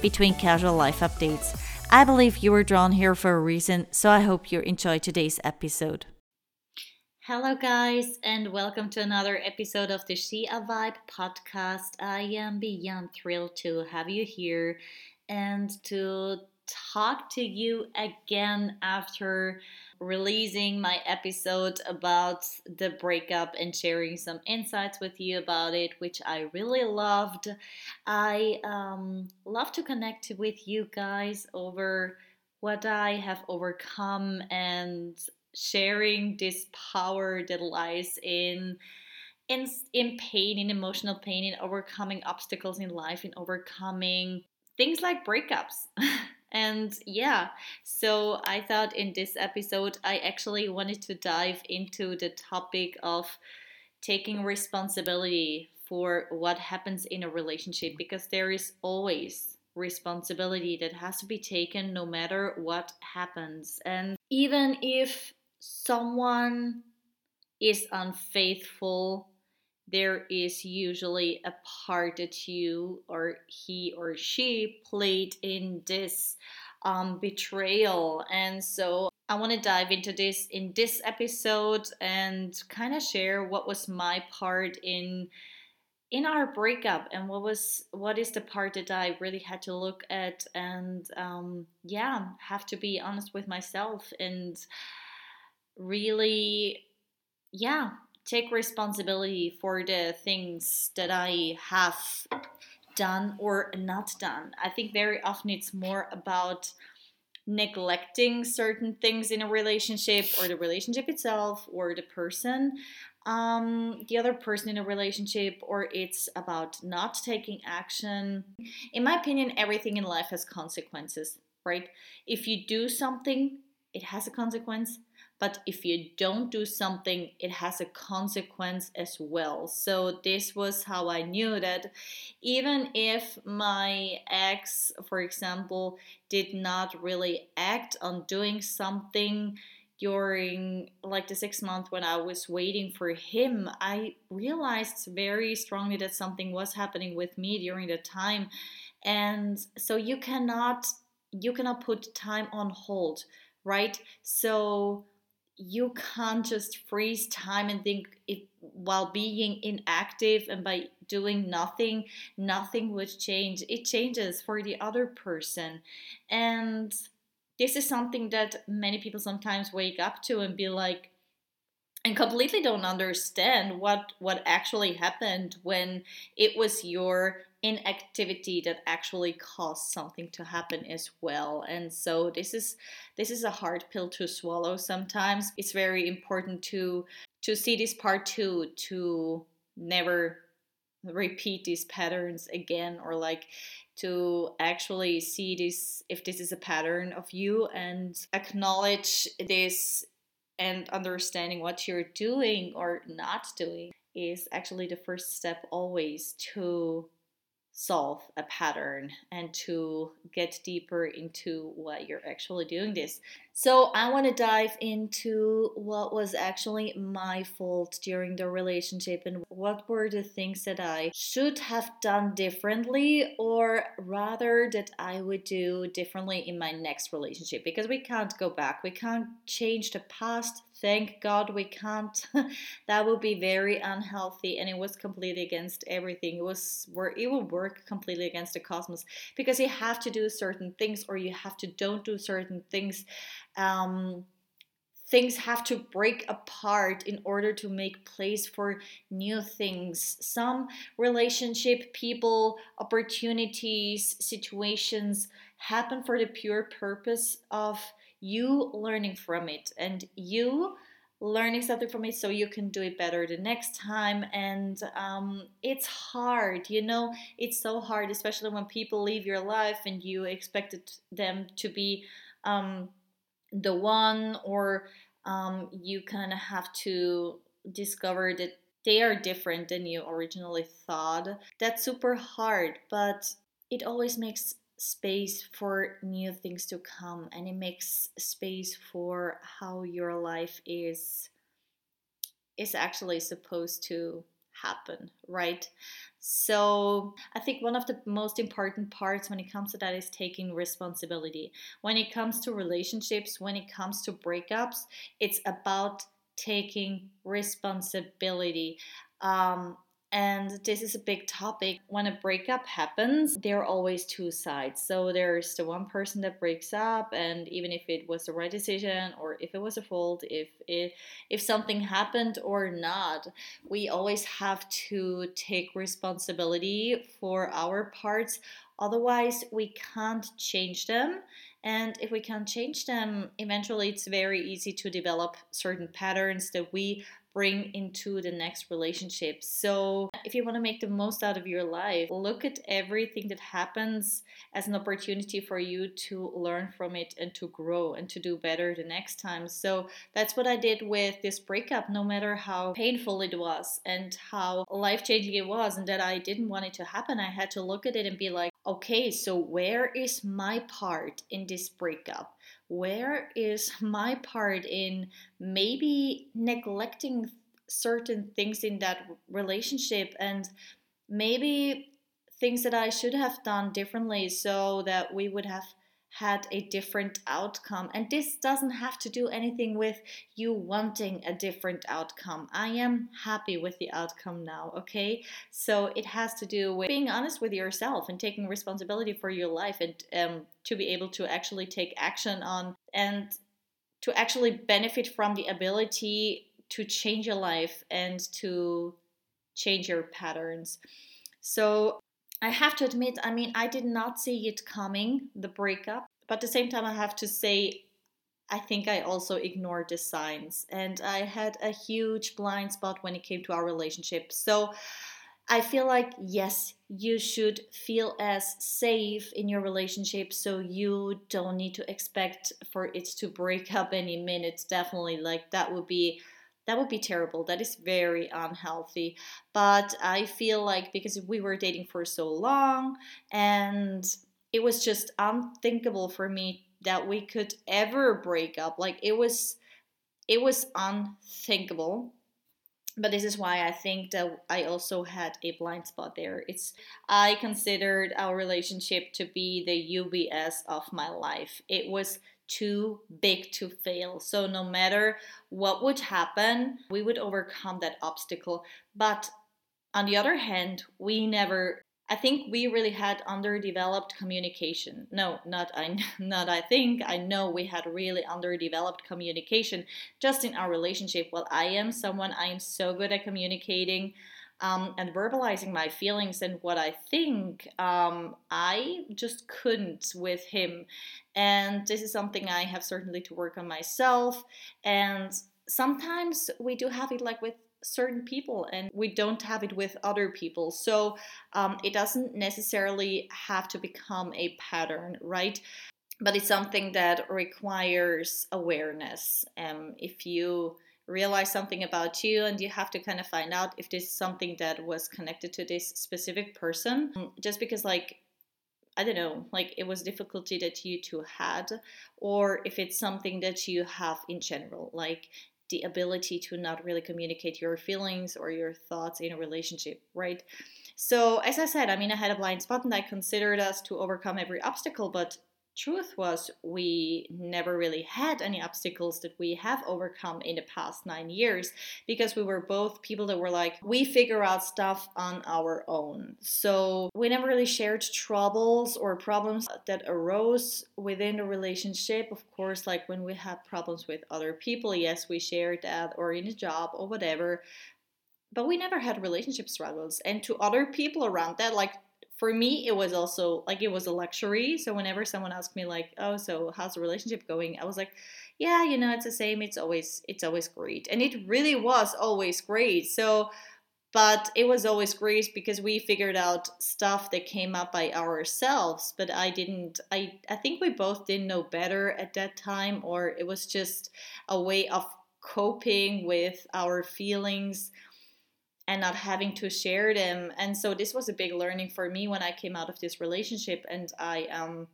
between casual life updates. I believe you were drawn here for a reason, so I hope you enjoy today's episode. Hello, guys, and welcome to another episode of the She a Vibe podcast. I am beyond thrilled to have you here and to talk to you again after releasing my episode about the breakup and sharing some insights with you about it, which I really loved. I um, love to connect with you guys over what I have overcome and sharing this power that lies in in in pain in emotional pain in overcoming obstacles in life in overcoming things like breakups And yeah, so I thought in this episode, I actually wanted to dive into the topic of taking responsibility for what happens in a relationship because there is always responsibility that has to be taken no matter what happens. And even if someone is unfaithful there is usually a part that you or he or she played in this um, betrayal. And so I want to dive into this in this episode and kind of share what was my part in in our breakup and what was what is the part that I really had to look at and um, yeah have to be honest with myself and really yeah take responsibility for the things that I have done or not done. I think very often it's more about neglecting certain things in a relationship or the relationship itself or the person um, the other person in a relationship or it's about not taking action. In my opinion everything in life has consequences right? If you do something it has a consequence but if you don't do something, it has a consequence as well. So, this was how I knew that even if my ex, for example, did not really act on doing something during like the six months when I was waiting for him, I realized very strongly that something was happening with me during the time. And so you cannot you cannot put time on hold, right? So you can't just freeze time and think if while being inactive and by doing nothing nothing would change. It changes for the other person. And this is something that many people sometimes wake up to and be like and completely don't understand what what actually happened when it was your inactivity that actually caused something to happen as well. And so this is this is a hard pill to swallow sometimes. It's very important to to see this part too to never repeat these patterns again or like to actually see this if this is a pattern of you and acknowledge this and understanding what you're doing or not doing is actually the first step always to solve a pattern and to get deeper into what you're actually doing this. So, I want to dive into what was actually my fault during the relationship and what were the things that I should have done differently, or rather that I would do differently in my next relationship because we can't go back, we can't change the past thank God we can't. that would be very unhealthy, and it was completely against everything. It was where it will work completely against the cosmos because you have to do certain things, or you have to don't do certain things. Um, things have to break apart in order to make place for new things. Some relationship, people, opportunities, situations happen for the pure purpose of you learning from it and you learning something from it so you can do it better the next time and um, it's hard you know it's so hard especially when people leave your life and you expected them to be um, the one or um, you kind of have to discover that they are different than you originally thought. That's super hard but it always makes space for new things to come and it makes space for how your life is is actually supposed to happen right so i think one of the most important parts when it comes to that is taking responsibility. When it comes to relationships when it comes to breakups it's about taking responsibility. Um, and this is a big topic. When a breakup happens, there are always two sides. So there's the one person that breaks up, and even if it was the right decision or if it was a fault, if if, if something happened or not, we always have to take responsibility for our parts. Otherwise, we can't change them. And if we can't change them, eventually it's very easy to develop certain patterns that we bring into the next relationship. So, if you want to make the most out of your life, look at everything that happens as an opportunity for you to learn from it and to grow and to do better the next time. So, that's what I did with this breakup, no matter how painful it was and how life changing it was, and that I didn't want it to happen. I had to look at it and be like, okay, so where is my part in this breakup? Where is my part in maybe neglecting certain things in that relationship and maybe things that I should have done differently so that we would have had a different outcome. And this doesn't have to do anything with you wanting a different outcome. I am happy with the outcome now, okay? So it has to do with being honest with yourself and taking responsibility for your life and um, to be able to actually take action on and to actually benefit from the ability to change your life and to change your patterns. So I have to admit, I mean, I did not see it coming, the breakup. But at the same time, I have to say, I think I also ignored the signs. And I had a huge blind spot when it came to our relationship. So I feel like, yes, you should feel as safe in your relationship so you don't need to expect for it to break up any minute. Definitely, like that would be that would be terrible. That is very unhealthy. But I feel like because we were dating for so long and it was just unthinkable for me that we could ever break up. Like it was it was unthinkable. But this is why I think that I also had a blind spot there. It's I considered our relationship to be the UBS of my life. It was too big to fail. So, no matter what would happen, we would overcome that obstacle. But on the other hand, we never I think we really had underdeveloped communication. No, not I not I think. I know we had really underdeveloped communication just in our relationship. Well, I am someone I am so good at communicating um, and verbalizing my feelings and what I think, um, I just couldn't with him. And this is something I have certainly to work on myself. And sometimes we do have it like with certain people and we don't have it with other people. So um, it doesn't necessarily have to become a pattern, right? But it's something that requires awareness. Um, if you realize something about you and you have to kind of find out if this is something that was connected to this specific person just because like i don't know like it was difficulty that you two had or if it's something that you have in general like the ability to not really communicate your feelings or your thoughts in a relationship right? So as i said i mean i had a blind spot and i considered us to overcome every obstacle but truth was we never really had any obstacles that we have overcome in the past nine years because we were both people that were like we figure out stuff on our own. So we never really shared troubles or problems that arose within the relationship. Of course like when we had problems with other people yes we shared that or in a job or whatever but we never had relationship struggles. And to other people around that like for me it was also like it was a luxury. So whenever someone asked me like oh so how's the relationship going? I was like yeah you know it's the same. It's always it's always great. And it really was always great. So but it was always great because we figured out stuff that came up by ourselves but i didn't i i think we both didn't know better at that time or it was just a way of coping with our feelings and not having to share them. And so this was a big learning for me when i came out of this relationship and i um,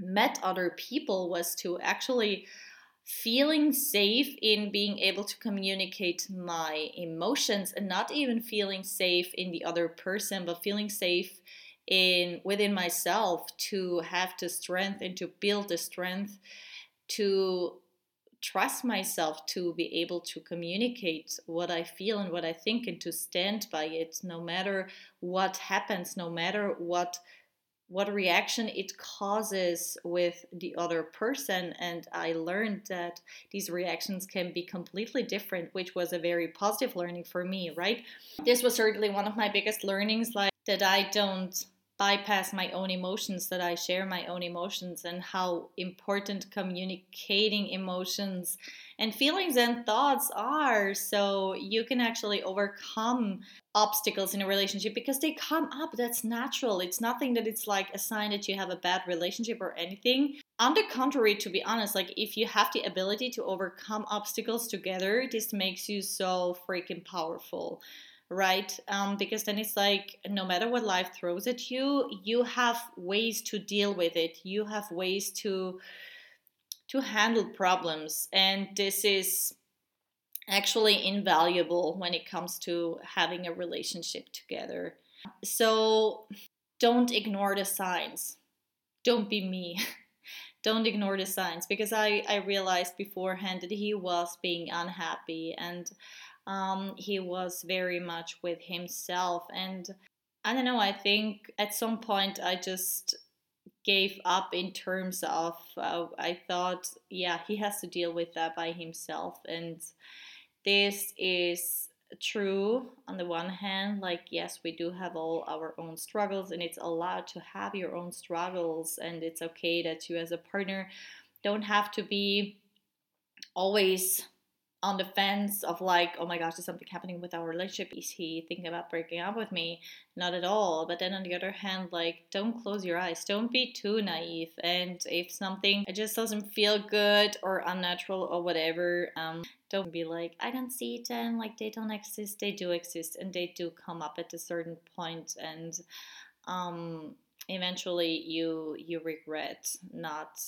met other people was to actually feeling safe in being able to communicate my emotions and not even feeling safe in the other person but feeling safe in within myself to have the strength and to build the strength to trust myself to be able to communicate what I feel and what I think and to stand by it no matter what happens no matter what what reaction it causes with the other person. And i learned that these reactions can be completely different which was a very positive learning for me right? This was certainly one of my biggest learnings like that i don't bypass my own emotions that i share my own emotions and how important communicating emotions and feelings and thoughts are. So you can actually overcome obstacles in a relationship because they come up. That's natural. It's nothing that it's like a sign that you have a bad relationship or anything. On the contrary to be honest like if you have the ability to overcome obstacles together this makes you so freaking powerful right um, because then it's like no matter what life throws at you you have ways to deal with it you have ways to to handle problems. And this is actually invaluable when it comes to having a relationship together. So don't ignore the signs. Don't be me. don't ignore the signs because I, I realized beforehand that he was being unhappy and um, he was very much with himself. And I don't know, I think at some point I just gave up in terms of uh, I thought, yeah, he has to deal with that by himself, and this is true on the one hand like yes we do have all our own struggles and it's allowed to have your own struggles and it's okay that you as a partner don't have to be always on the fence of like, oh my gosh, is something happening with our relationship? Is he thinking about breaking up with me? Not at all. But then on the other hand, like, don't close your eyes. Don't be too naive. And if something just doesn't feel good or unnatural or whatever, um, don't be like, I don't see them. Like they don't exist. They do exist, and they do come up at a certain point, and um, eventually you you regret not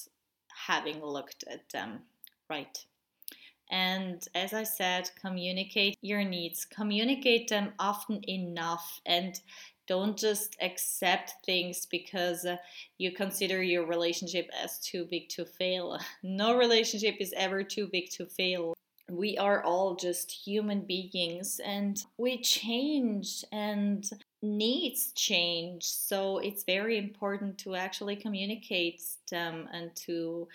having looked at them right and as I said, communicate your needs, communicate them often enough, and don't just accept things because uh, you consider your relationship as too big to fail. No relationship is ever too big to fail. We are all just human beings and we change and needs change. So it's very important to actually communicate them and to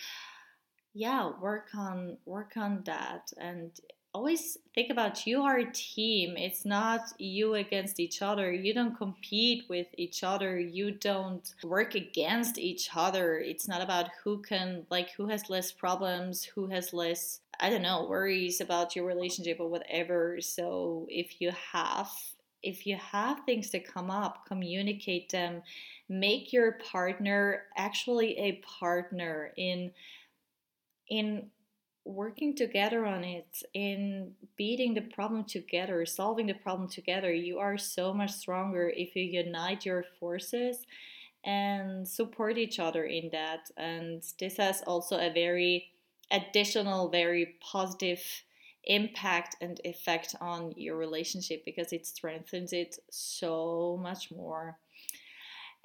yeah work on work on that and always think about you are a team it's not you against each other you don't compete with each other you don't work against each other it's not about who can like who has less problems who has less i don't know worries about your relationship or whatever so if you have if you have things that come up communicate them make your partner actually a partner in in working together on it, in beating the problem together, solving the problem together, you are so much stronger if you unite your forces and support each other in that. And this has also a very additional, very positive impact and effect on your relationship because it strengthens it so much more.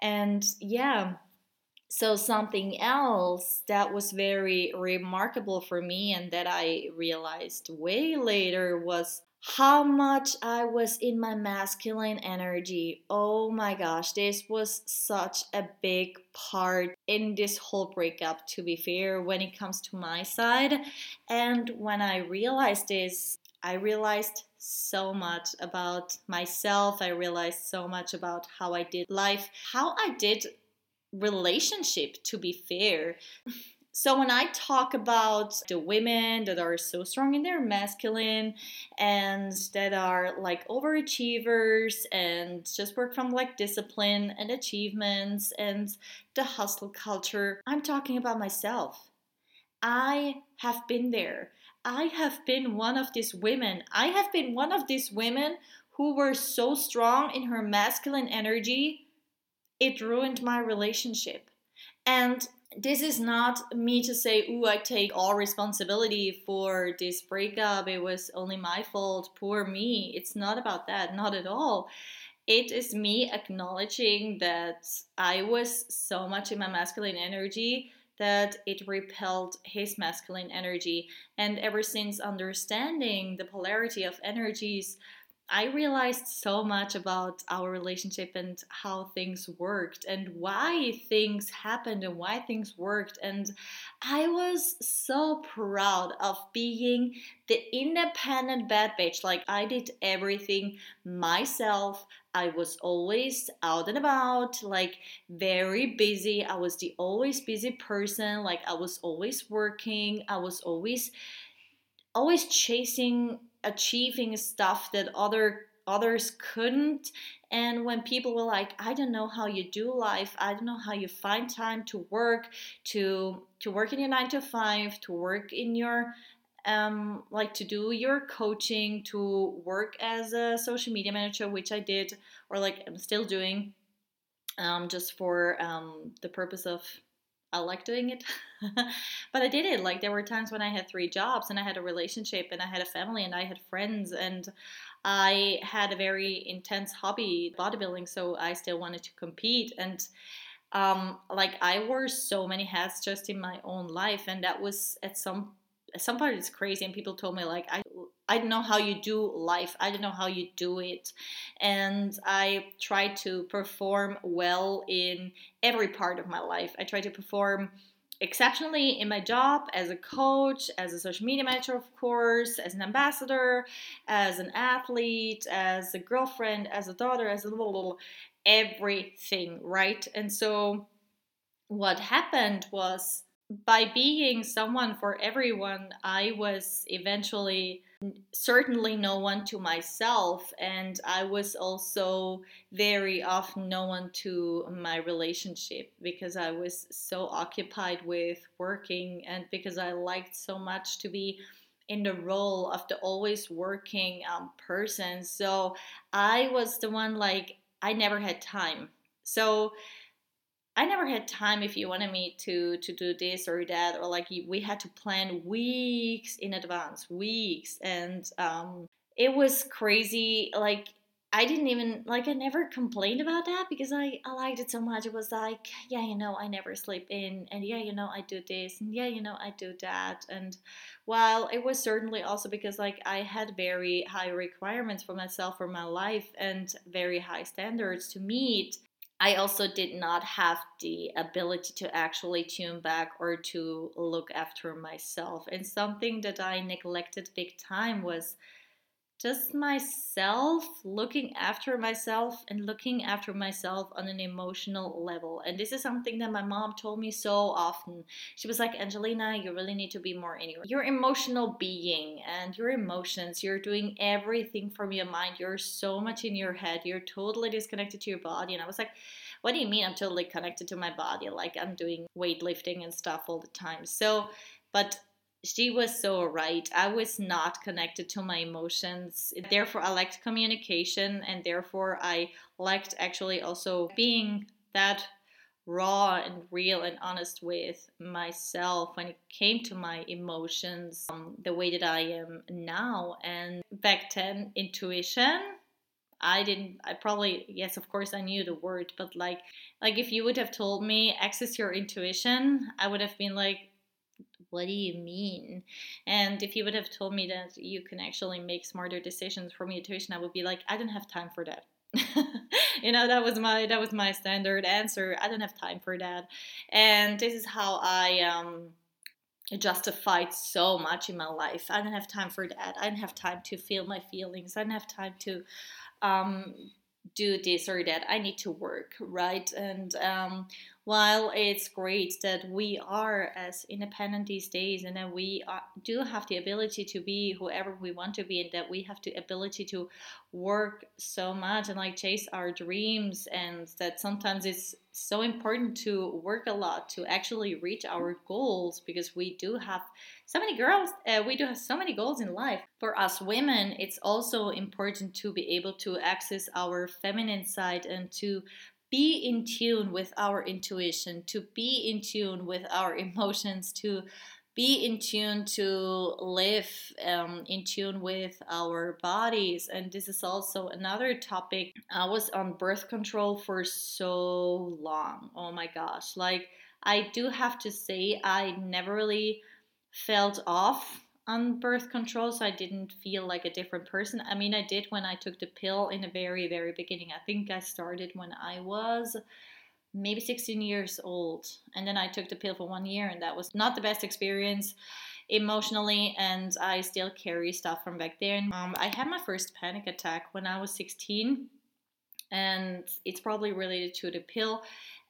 And yeah, so something else that was very remarkable for me and that I realized way later was how much I was in my masculine energy. Oh my gosh, this was such a big part in this whole breakup, to be fair, when it comes to my side. And when I realized this, I realized so much about myself. I realized so much about how I did life, how I did relationship, to be fair. So, when I talk about the women that are so strong in their masculine and that are like overachievers and just work from like discipline and achievements and the hustle culture, I'm talking about myself. I have been there. I have been one of these women. I have been one of these women who were so strong in her masculine energy, it ruined my relationship. And this is not me to say, ooh, I take all responsibility for this breakup. It was only my fault. Poor me. It's not about that. Not at all. It is me acknowledging that I was so much in my masculine energy that it repelled his masculine energy. And ever since understanding the polarity of energies, I realized so much about our relationship and how things worked and why things happened and why things worked. And I was so proud of being the independent bad bitch. Like, I did everything myself. I was always out and about, like very busy. I was the always busy person. Like I was always working. I was always always chasing achieving stuff that other others couldn't. And when people were like i don't know how you do life. I don't know how you find time to work to to work in your 9 to 5 to work in your um, like to do your coaching, to work as a social media manager, which I did, or like I'm still doing, um, just for um, the purpose of I like doing it. but I did it. Like there were times when I had three jobs and I had a relationship and I had a family and I had friends and I had a very intense hobby, bodybuilding, so I still wanted to compete and um, like I wore so many hats just in my own life and that was at some at some part it's crazy and people told me like i i don't know how you do life. I don't know how you do it. And i try to perform well in every part of my life. I try to perform exceptionally in my job as a coach, as a social media manager, of course, as an ambassador, as an athlete, as a girlfriend, as a daughter, as a little everything, right? And so what happened was by being someone for everyone, I was eventually certainly no one to myself, and I was also very often no one to my relationship because I was so occupied with working and because I liked so much to be in the role of the always working um, person. So I was the one like, I never had time. So I never had time if you wanted me to to do this or that or like we had to plan weeks in advance, weeks, and um, it was crazy. Like I didn't even like I never complained about that because I, I liked it so much. It was like, yeah, you know, I never sleep in and yeah, you know, I do this and yeah, you know, I do that. And while it was certainly also because like I had very high requirements for myself for my life and very high standards to meet, I also did not have the ability to actually tune back or to look after myself. And something that I neglected big time was just myself, looking after myself and looking after myself on an emotional level. And this is something that my mom told me so often. She was like, Angelina, you really need to be more in your, your emotional being and your emotions. You're doing everything from your mind. You're so much in your head. You're totally disconnected to your body. And I was like, what do you mean I'm totally connected to my body? Like I'm doing weightlifting and stuff all the time. So, but she was so right. I was not connected to my emotions. Therefore, I liked communication and therefore I liked actually also being that raw and real and honest with myself when it came to my emotions um, the way that I am now. And back then, intuition. I didn't I probably yes of course I knew the word but like like if you would have told me access your intuition I would have been like what do you mean? And if you would have told me that you can actually make smarter decisions from intuition, I would be like, I don't have time for that. you know that was my that was my standard answer i don't have time for that and this is how i um justified so much in my life. I don't have time for that. I don't have time to feel my feelings. I don't have time to um, do this or that. I need to work, right? And um, while it's great that we are as independent these days and that we are, do have the ability to be whoever we want to be and that we have the ability to work so much and like chase our dreams and that sometimes it's so important to work a lot to actually reach our goals because we do have so many girls uh, we do have so many goals in life. For us women it's also important to be able to access our feminine side and to be in tune with our intuition to be in tune with our emotions to be in tune to live um, in tune with our bodies. And this is also another topic. I was on birth control for so long. Oh my gosh. Like i do have to say i never really felt off on birth control so i didn't feel like a different person i mean i did when i took the pill in the very very beginning i think i started when i was maybe 16 years old. And then I took the pill for one year, and that was not the best experience emotionally. And I still carry stuff from back then. Um, I had my first panic attack when I was 16, and it's probably related to the pill.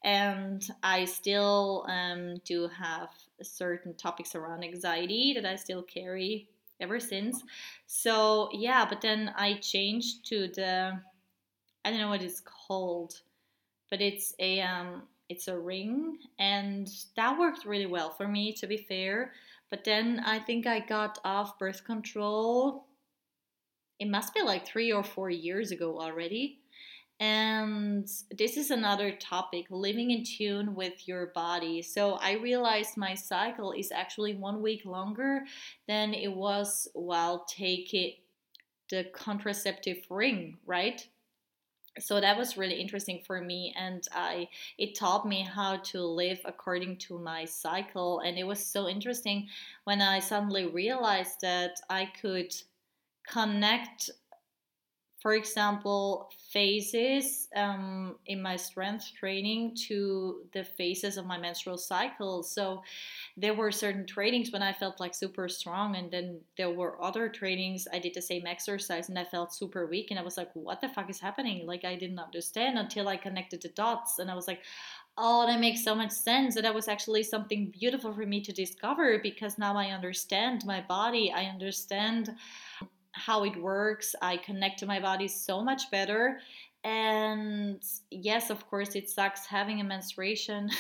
And I still um, do have certain topics around anxiety that I still carry ever since. So, yeah, but then I changed to the, I don't know what it's called but it's a um, it's a ring, and that worked really well for me, to be fair. But then I think I got off birth control. It must be like three or four years ago already. And this is another topic living in tune with your body. So I realized my cycle is actually one week longer than it was while taking the contraceptive ring, right? so that was really interesting for me and i it taught me how to live according to my cycle and it was so interesting when i suddenly realized that i could connect for example, phases um, in my strength training to the phases of my menstrual cycle. So there were certain trainings when I felt like super strong, and then there were other trainings. I did the same exercise and I felt super weak, and I was like, what the fuck is happening? Like, I didn't understand until I connected the dots, and I was like, oh, that makes so much sense. And that was actually something beautiful for me to discover because now I understand my body, I understand how it works. I connect to my body so much better. And yes, of course, it sucks having a menstruation,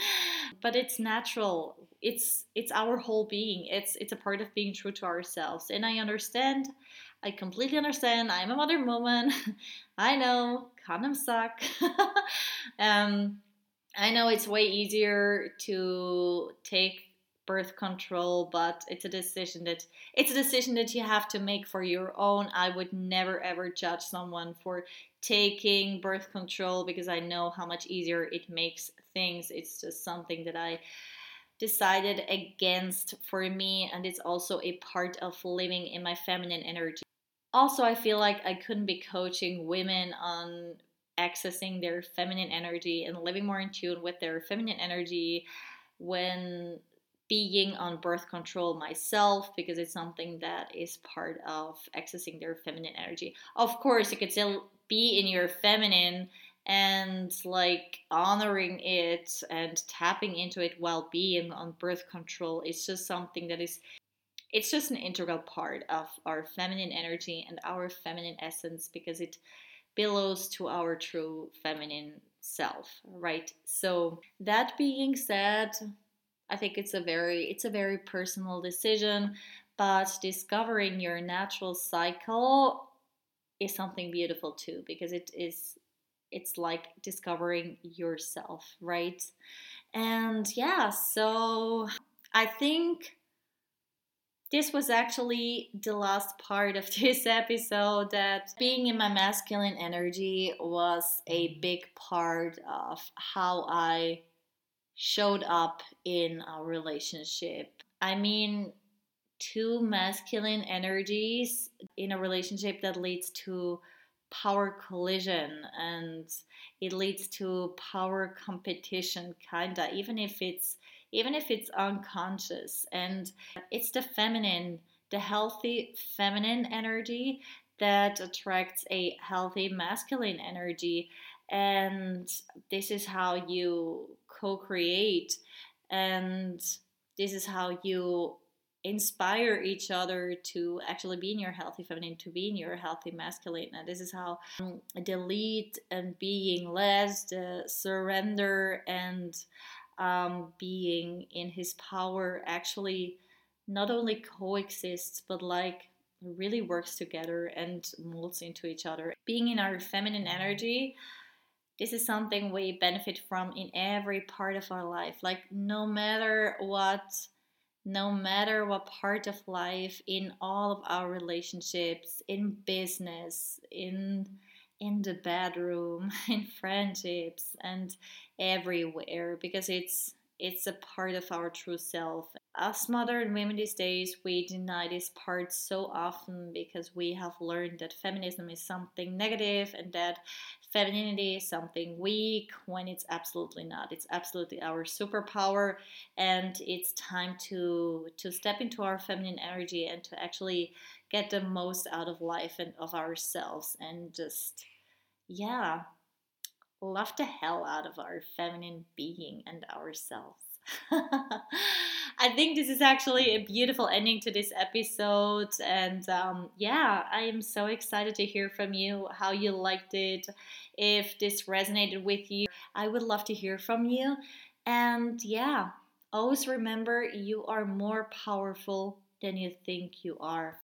but it's natural. It's it's our whole being. It's it's a part of being true to ourselves. And I understand. I completely understand. I'm a modern woman. I know condoms suck. um, I know it's way easier to take birth control but it's a decision that it's a decision that you have to make for your own. I would never ever judge someone for taking birth control because i know how much easier it makes things. It's just something that i decided against for me and it's also a part of living in my feminine energy. Also i feel like i couldn't be coaching women on accessing their feminine energy and living more in tune with their feminine energy when being on birth control myself because it's something that is part of accessing their feminine energy. Of course, you could still be in your feminine and like honoring it and tapping into it while being on birth control is just something that is it's just an integral part of our feminine energy and our feminine essence because it belongs to our true feminine self right so that being said I think it's a very it's a very personal decision, but discovering your natural cycle is something beautiful too because it is it's like discovering yourself, right? And yeah, so I think this was actually the last part of this episode that being in my masculine energy was a big part of how I showed up in our relationship. I mean, two masculine energies in a relationship that leads to power collision and it leads to power competition kinda even if it's even if it's unconscious. And it's the feminine, the healthy feminine energy that attracts a healthy masculine energy. And this is how you co create, and this is how you inspire each other to actually be in your healthy feminine, to be in your healthy masculine. And this is how um, the lead and being less, the surrender and um, being in his power actually not only coexists, but like really works together and molds into each other. Being in our feminine energy, this is something we benefit from in every part of our life. Like, no matter what no matter what part of life in all of our relationships in business in in the bedroom in friendships and everywhere because it's it's a part of our true self. Us modern women these days, we deny this part so often because we have learned that feminism is something negative and that femininity is something weak when it's absolutely not. It's absolutely our superpower and it's time to to step into our feminine energy and to actually get the most out of life and of ourselves and just yeah, love the hell out of our feminine being and ourselves. I think this is actually a beautiful ending to this episode. And um, yeah, I am so excited to hear from you how you liked it. If this resonated with you, I would love to hear from you. And yeah, always remember you are more powerful than you think you are.